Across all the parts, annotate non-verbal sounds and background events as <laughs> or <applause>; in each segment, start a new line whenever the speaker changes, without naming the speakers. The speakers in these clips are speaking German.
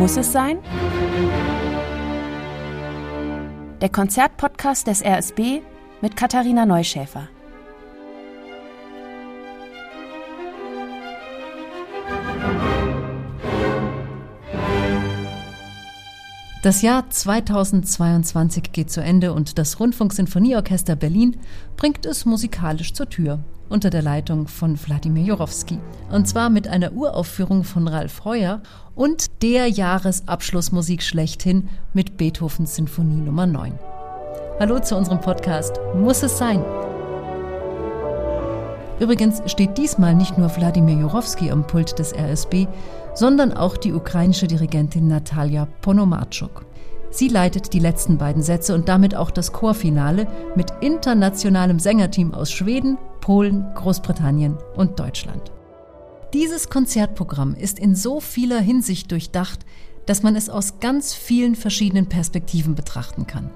Muss es sein? Der Konzertpodcast des RSB mit Katharina Neuschäfer.
Das Jahr 2022 geht zu Ende und das Rundfunksinfonieorchester Berlin bringt es musikalisch zur Tür unter der Leitung von Wladimir Jorowski. Und zwar mit einer Uraufführung von Ralf Heuer und der Jahresabschlussmusik schlechthin mit Beethovens Sinfonie Nummer 9. Hallo zu unserem Podcast Muss es sein? Übrigens steht diesmal nicht nur Wladimir Jorowski am Pult des RSB, sondern auch die ukrainische Dirigentin Natalia Ponomarczuk. Sie leitet die letzten beiden Sätze und damit auch das Chorfinale mit internationalem Sängerteam aus Schweden, Polen, Großbritannien und Deutschland. Dieses Konzertprogramm ist in so vieler Hinsicht durchdacht, dass man es aus ganz vielen verschiedenen Perspektiven betrachten kann.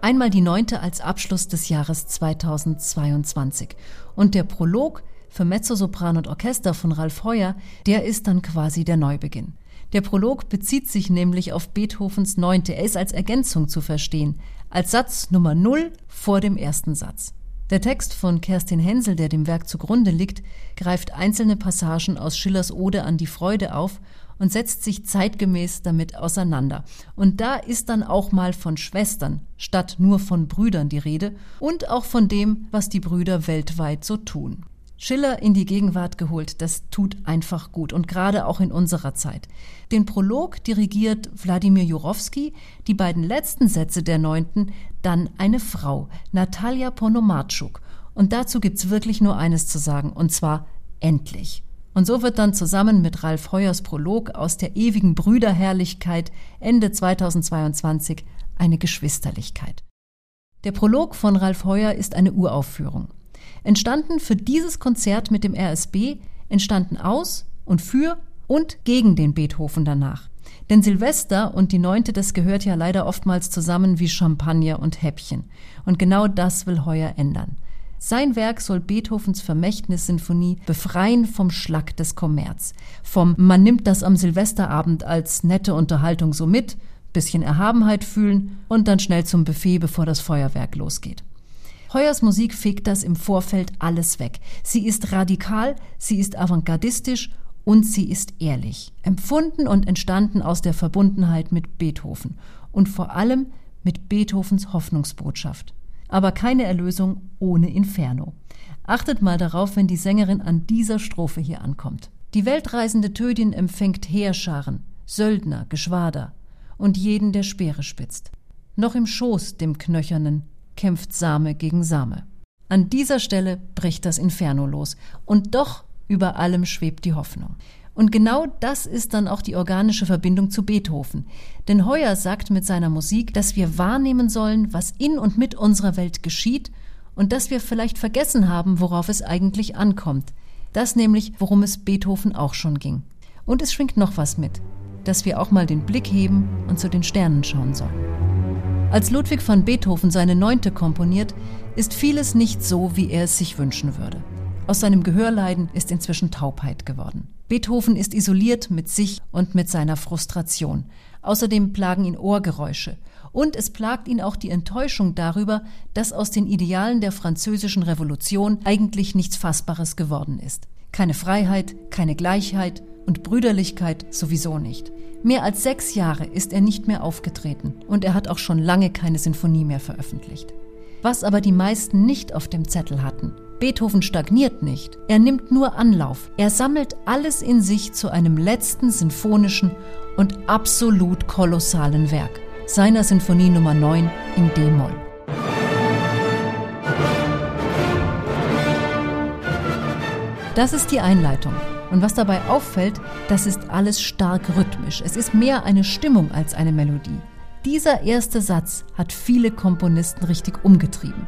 Einmal die neunte als Abschluss des Jahres 2022 und der Prolog für Mezzosopran und Orchester von Ralf Heuer, der ist dann quasi der Neubeginn. Der Prolog bezieht sich nämlich auf Beethovens Neunte. Er ist als Ergänzung zu verstehen, als Satz Nummer Null vor dem ersten Satz. Der Text von Kerstin Hensel, der dem Werk zugrunde liegt, greift einzelne Passagen aus Schillers Ode an die Freude auf und setzt sich zeitgemäß damit auseinander. Und da ist dann auch mal von Schwestern statt nur von Brüdern die Rede und auch von dem, was die Brüder weltweit so tun. Schiller in die Gegenwart geholt, das tut einfach gut und gerade auch in unserer Zeit. Den Prolog dirigiert Wladimir Jurowski, die beiden letzten Sätze der neunten dann eine Frau, Natalia Ponomarczuk. Und dazu gibt's wirklich nur eines zu sagen, und zwar endlich. Und so wird dann zusammen mit Ralf Heuers Prolog aus der ewigen Brüderherrlichkeit Ende 2022 eine Geschwisterlichkeit. Der Prolog von Ralf Heuer ist eine Uraufführung. Entstanden für dieses Konzert mit dem RSB, entstanden aus und für und gegen den Beethoven danach. Denn Silvester und die Neunte, das gehört ja leider oftmals zusammen wie Champagner und Häppchen. Und genau das will Heuer ändern. Sein Werk soll Beethovens Vermächtnissinfonie befreien vom Schlag des Kommerz, vom man nimmt das am Silvesterabend als nette Unterhaltung so mit, bisschen Erhabenheit fühlen und dann schnell zum Buffet, bevor das Feuerwerk losgeht. Heuers Musik fegt das im Vorfeld alles weg. Sie ist radikal, sie ist avantgardistisch und sie ist ehrlich, empfunden und entstanden aus der Verbundenheit mit Beethoven und vor allem mit Beethovens Hoffnungsbotschaft aber keine Erlösung ohne Inferno. Achtet mal darauf, wenn die Sängerin an dieser Strophe hier ankommt. Die weltreisende Tödin empfängt Heerscharen, Söldner, Geschwader und jeden, der Speere spitzt. Noch im Schoß dem Knöchernen kämpft Same gegen Same. An dieser Stelle bricht das Inferno los und doch über allem schwebt die Hoffnung. Und genau das ist dann auch die organische Verbindung zu Beethoven. Denn Heuer sagt mit seiner Musik, dass wir wahrnehmen sollen, was in und mit unserer Welt geschieht und dass wir vielleicht vergessen haben, worauf es eigentlich ankommt. Das nämlich, worum es Beethoven auch schon ging. Und es schwingt noch was mit, dass wir auch mal den Blick heben und zu den Sternen schauen sollen. Als Ludwig van Beethoven seine Neunte komponiert, ist vieles nicht so, wie er es sich wünschen würde. Aus seinem Gehörleiden ist inzwischen Taubheit geworden. Beethoven ist isoliert mit sich und mit seiner Frustration. Außerdem plagen ihn Ohrgeräusche. Und es plagt ihn auch die Enttäuschung darüber, dass aus den Idealen der französischen Revolution eigentlich nichts Fassbares geworden ist. Keine Freiheit, keine Gleichheit und Brüderlichkeit sowieso nicht. Mehr als sechs Jahre ist er nicht mehr aufgetreten und er hat auch schon lange keine Sinfonie mehr veröffentlicht. Was aber die meisten nicht auf dem Zettel hatten, Beethoven stagniert nicht, er nimmt nur Anlauf, er sammelt alles in sich zu einem letzten sinfonischen und absolut kolossalen Werk, seiner Sinfonie Nummer 9 in D-Moll. Das ist die Einleitung. Und was dabei auffällt, das ist alles stark rhythmisch. Es ist mehr eine Stimmung als eine Melodie. Dieser erste Satz hat viele Komponisten richtig umgetrieben.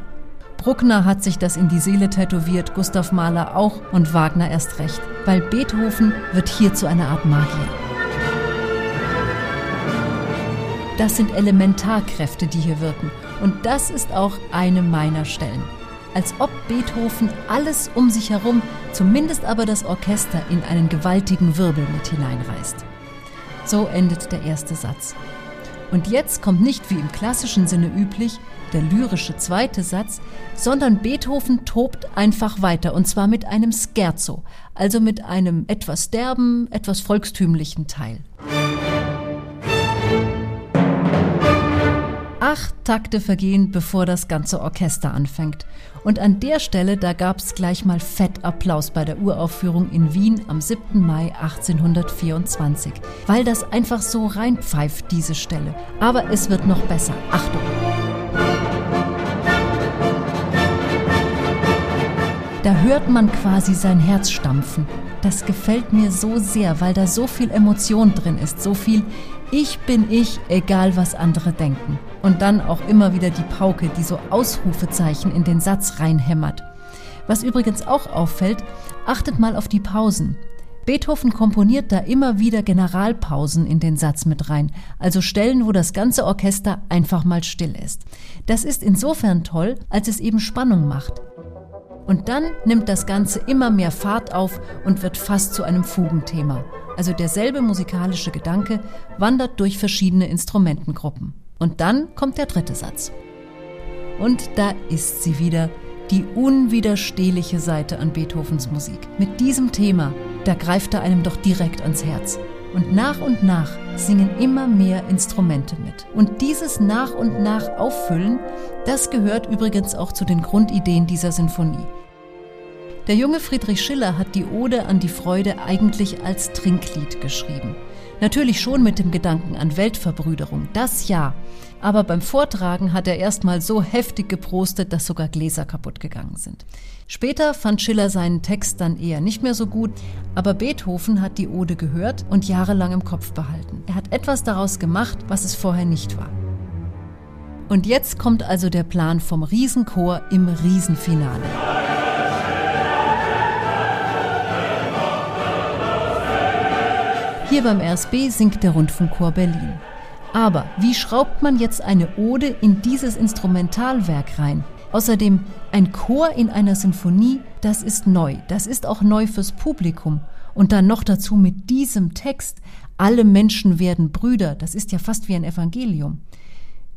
Bruckner hat sich das in die Seele tätowiert, Gustav Mahler auch und Wagner erst recht, weil Beethoven wird hier zu einer Art Magier. Das sind Elementarkräfte, die hier wirken. Und das ist auch eine meiner Stellen. Als ob Beethoven alles um sich herum, zumindest aber das Orchester, in einen gewaltigen Wirbel mit hineinreißt. So endet der erste Satz. Und jetzt kommt nicht wie im klassischen Sinne üblich der lyrische zweite Satz, sondern Beethoven tobt einfach weiter und zwar mit einem Scherzo, also mit einem etwas derben, etwas volkstümlichen Teil. Acht Takte vergehen, bevor das ganze Orchester anfängt. Und an der Stelle, da gab es gleich mal fett Applaus bei der Uraufführung in Wien am 7. Mai 1824, weil das einfach so reinpfeift, diese Stelle. Aber es wird noch besser. Achtung! Da hört man quasi sein Herz stampfen. Das gefällt mir so sehr, weil da so viel Emotion drin ist, so viel Ich bin ich, egal was andere denken. Und dann auch immer wieder die Pauke, die so Ausrufezeichen in den Satz reinhämmert. Was übrigens auch auffällt, achtet mal auf die Pausen. Beethoven komponiert da immer wieder Generalpausen in den Satz mit rein, also Stellen, wo das ganze Orchester einfach mal still ist. Das ist insofern toll, als es eben Spannung macht. Und dann nimmt das Ganze immer mehr Fahrt auf und wird fast zu einem Fugenthema. Also derselbe musikalische Gedanke wandert durch verschiedene Instrumentengruppen. Und dann kommt der dritte Satz. Und da ist sie wieder, die unwiderstehliche Seite an Beethovens Musik. Mit diesem Thema, da greift er einem doch direkt ans Herz. Und nach und nach singen immer mehr Instrumente mit. Und dieses nach und nach Auffüllen, das gehört übrigens auch zu den Grundideen dieser Sinfonie. Der junge Friedrich Schiller hat die Ode an die Freude eigentlich als Trinklied geschrieben. Natürlich schon mit dem Gedanken an Weltverbrüderung, das ja. Aber beim Vortragen hat er erstmal so heftig geprostet, dass sogar Gläser kaputt gegangen sind. Später fand Schiller seinen Text dann eher nicht mehr so gut, aber Beethoven hat die Ode gehört und jahrelang im Kopf behalten. Er hat etwas daraus gemacht, was es vorher nicht war. Und jetzt kommt also der Plan vom Riesenchor im Riesenfinale. Hier beim RSB singt der Rundfunkchor Berlin. Aber wie schraubt man jetzt eine Ode in dieses Instrumentalwerk rein? Außerdem ein Chor in einer Sinfonie, das ist neu. Das ist auch neu fürs Publikum. Und dann noch dazu mit diesem Text, alle Menschen werden Brüder, das ist ja fast wie ein Evangelium.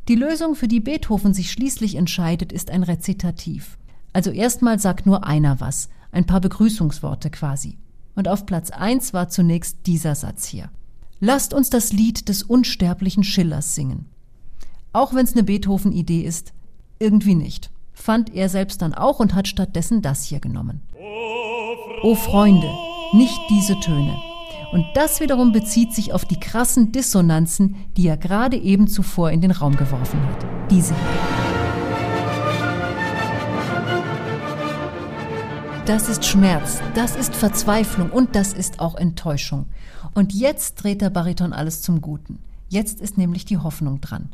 Die Lösung, für die Beethoven sich schließlich entscheidet, ist ein Rezitativ. Also erstmal sagt nur einer was, ein paar Begrüßungsworte quasi. Und auf Platz 1 war zunächst dieser Satz hier. Lasst uns das Lied des unsterblichen Schillers singen. Auch wenn es eine Beethoven-Idee ist, irgendwie nicht. Fand er selbst dann auch und hat stattdessen das hier genommen. O Freunde, nicht diese Töne. Und das wiederum bezieht sich auf die krassen Dissonanzen, die er gerade eben zuvor in den Raum geworfen hat. Diese hier. Das ist Schmerz, das ist Verzweiflung und das ist auch Enttäuschung. Und jetzt dreht der Bariton alles zum Guten. Jetzt ist nämlich die Hoffnung dran.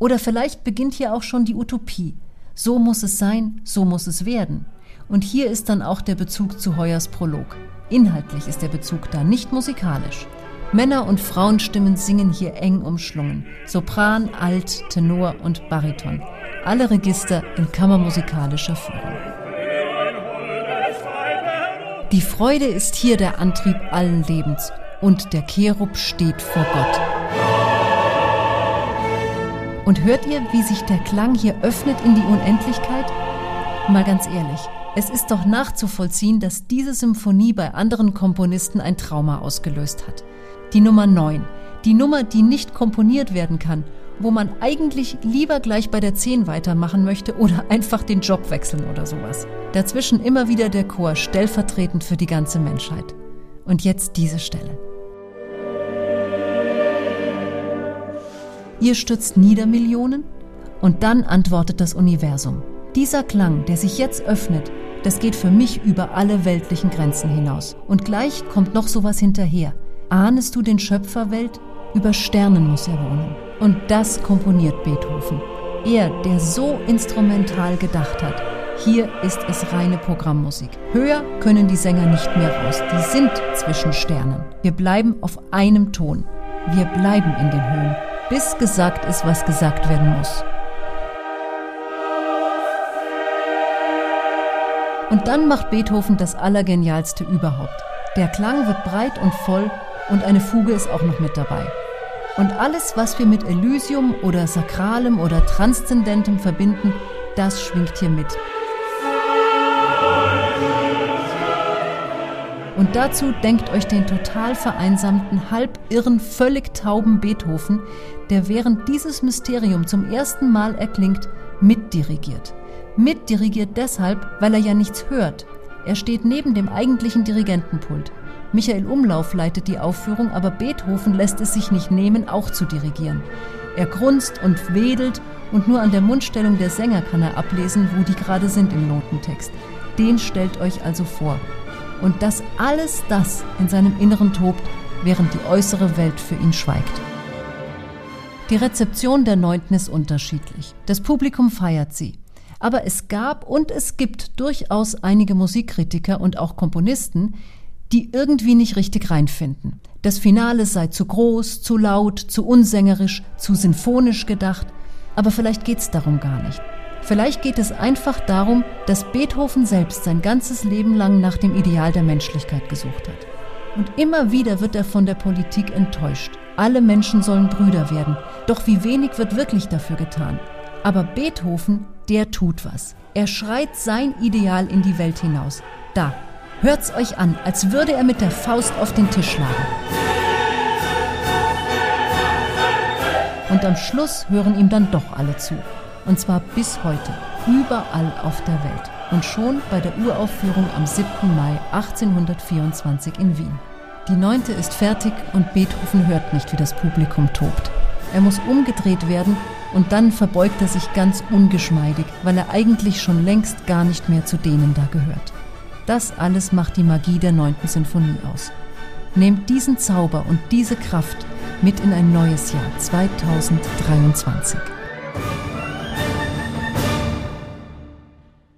Oder vielleicht beginnt hier auch schon die Utopie. So muss es sein, so muss es werden. Und hier ist dann auch der Bezug zu Heuers Prolog. Inhaltlich ist der Bezug da, nicht musikalisch. Männer- und Frauenstimmen singen hier eng umschlungen. Sopran, Alt, Tenor und Bariton. Alle Register in kammermusikalischer Führung. Die Freude ist hier der Antrieb allen Lebens und der Cherub steht vor Gott. Und hört ihr, wie sich der Klang hier öffnet in die Unendlichkeit? Mal ganz ehrlich, es ist doch nachzuvollziehen, dass diese Symphonie bei anderen Komponisten ein Trauma ausgelöst hat. Die Nummer 9, die Nummer, die nicht komponiert werden kann wo man eigentlich lieber gleich bei der 10 weitermachen möchte oder <laughs> einfach den Job wechseln oder sowas. Dazwischen immer wieder der Chor, stellvertretend für die ganze Menschheit. Und jetzt diese Stelle. Ihr stürzt nieder Millionen? Und dann antwortet das Universum. Dieser Klang, der sich jetzt öffnet, das geht für mich über alle weltlichen Grenzen hinaus. Und gleich kommt noch sowas hinterher. Ahnest du den Schöpferwelt? Über Sternen muss er wohnen. Und das komponiert Beethoven. Er, der so instrumental gedacht hat. Hier ist es reine Programmmusik. Höher können die Sänger nicht mehr raus. Die sind zwischen Sternen. Wir bleiben auf einem Ton. Wir bleiben in den Höhen, bis gesagt ist, was gesagt werden muss. Und dann macht Beethoven das Allergenialste überhaupt. Der Klang wird breit und voll Und eine Fuge ist auch noch mit dabei. Und alles, was wir mit Elysium oder Sakralem oder Transzendentem verbinden, das schwingt hier mit. Und dazu denkt euch den total vereinsamten, halb irren, völlig tauben Beethoven, der während dieses Mysterium zum ersten Mal erklingt, mitdirigiert. Mitdirigiert deshalb, weil er ja nichts hört. Er steht neben dem eigentlichen Dirigentenpult. Michael Umlauf leitet die Aufführung, aber Beethoven lässt es sich nicht nehmen, auch zu dirigieren. Er grunzt und wedelt und nur an der Mundstellung der Sänger kann er ablesen, wo die gerade sind im Notentext. Den stellt euch also vor. Und dass alles das in seinem Inneren tobt, während die äußere Welt für ihn schweigt. Die Rezeption der Neunten ist unterschiedlich. Das Publikum feiert sie. Aber es gab und es gibt durchaus einige Musikkritiker und auch Komponisten, die irgendwie nicht richtig reinfinden. Das Finale sei zu groß, zu laut, zu unsängerisch, zu sinfonisch gedacht. Aber vielleicht geht's darum gar nicht. Vielleicht geht es einfach darum, dass Beethoven selbst sein ganzes Leben lang nach dem Ideal der Menschlichkeit gesucht hat. Und immer wieder wird er von der Politik enttäuscht. Alle Menschen sollen Brüder werden. Doch wie wenig wird wirklich dafür getan. Aber Beethoven, der tut was. Er schreit sein Ideal in die Welt hinaus. Da, hört's euch an, als würde er mit der Faust auf den Tisch schlagen. Und am Schluss hören ihm dann doch alle zu. Und zwar bis heute, überall auf der Welt. Und schon bei der Uraufführung am 7. Mai 1824 in Wien. Die neunte ist fertig und Beethoven hört nicht, wie das Publikum tobt. Er muss umgedreht werden und dann verbeugt er sich ganz ungeschmeidig, weil er eigentlich schon längst gar nicht mehr zu denen da gehört. Das alles macht die Magie der neunten Sinfonie aus. Nehmt diesen Zauber und diese Kraft mit in ein neues Jahr 2023.